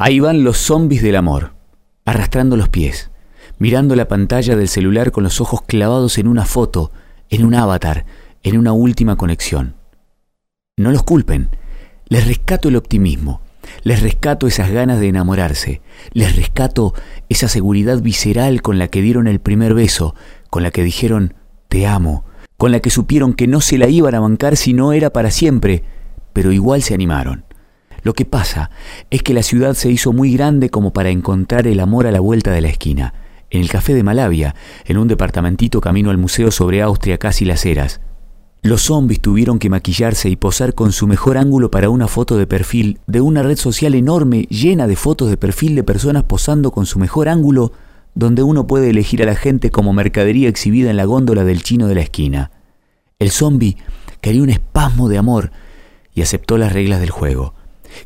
Ahí van los zombies del amor, arrastrando los pies, mirando la pantalla del celular con los ojos clavados en una foto, en un avatar, en una última conexión. No los culpen, les rescato el optimismo, les rescato esas ganas de enamorarse, les rescato esa seguridad visceral con la que dieron el primer beso, con la que dijeron te amo, con la que supieron que no se la iban a bancar si no era para siempre, pero igual se animaron. Lo que pasa es que la ciudad se hizo muy grande como para encontrar el amor a la vuelta de la esquina, en el café de Malavia, en un departamentito camino al museo sobre Austria casi las eras. Los zombies tuvieron que maquillarse y posar con su mejor ángulo para una foto de perfil de una red social enorme llena de fotos de perfil de personas posando con su mejor ángulo, donde uno puede elegir a la gente como mercadería exhibida en la góndola del chino de la esquina. El zombie quería un espasmo de amor y aceptó las reglas del juego.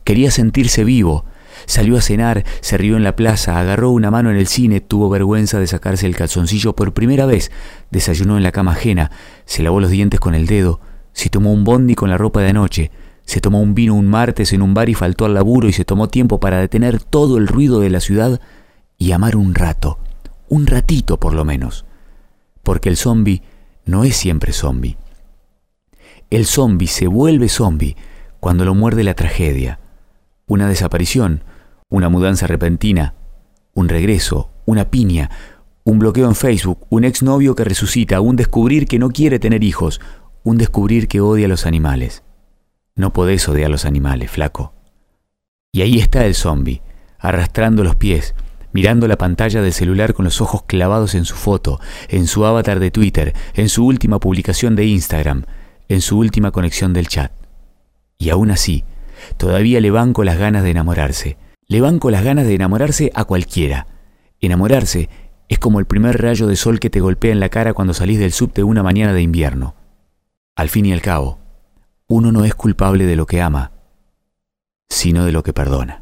Quería sentirse vivo. Salió a cenar, se rió en la plaza, agarró una mano en el cine, tuvo vergüenza de sacarse el calzoncillo por primera vez, desayunó en la cama ajena, se lavó los dientes con el dedo, se tomó un bondi con la ropa de noche, se tomó un vino un martes en un bar y faltó al laburo y se tomó tiempo para detener todo el ruido de la ciudad y amar un rato, un ratito por lo menos. Porque el zombi no es siempre zombi. El zombi se vuelve zombi cuando lo muerde la tragedia, una desaparición, una mudanza repentina, un regreso, una piña, un bloqueo en Facebook, un exnovio que resucita, un descubrir que no quiere tener hijos, un descubrir que odia a los animales. No podés odiar a los animales, flaco. Y ahí está el zombi, arrastrando los pies, mirando la pantalla del celular con los ojos clavados en su foto, en su avatar de Twitter, en su última publicación de Instagram, en su última conexión del chat. Y aún así, todavía le banco las ganas de enamorarse. Le banco las ganas de enamorarse a cualquiera. Enamorarse es como el primer rayo de sol que te golpea en la cara cuando salís del subte una mañana de invierno. Al fin y al cabo, uno no es culpable de lo que ama, sino de lo que perdona.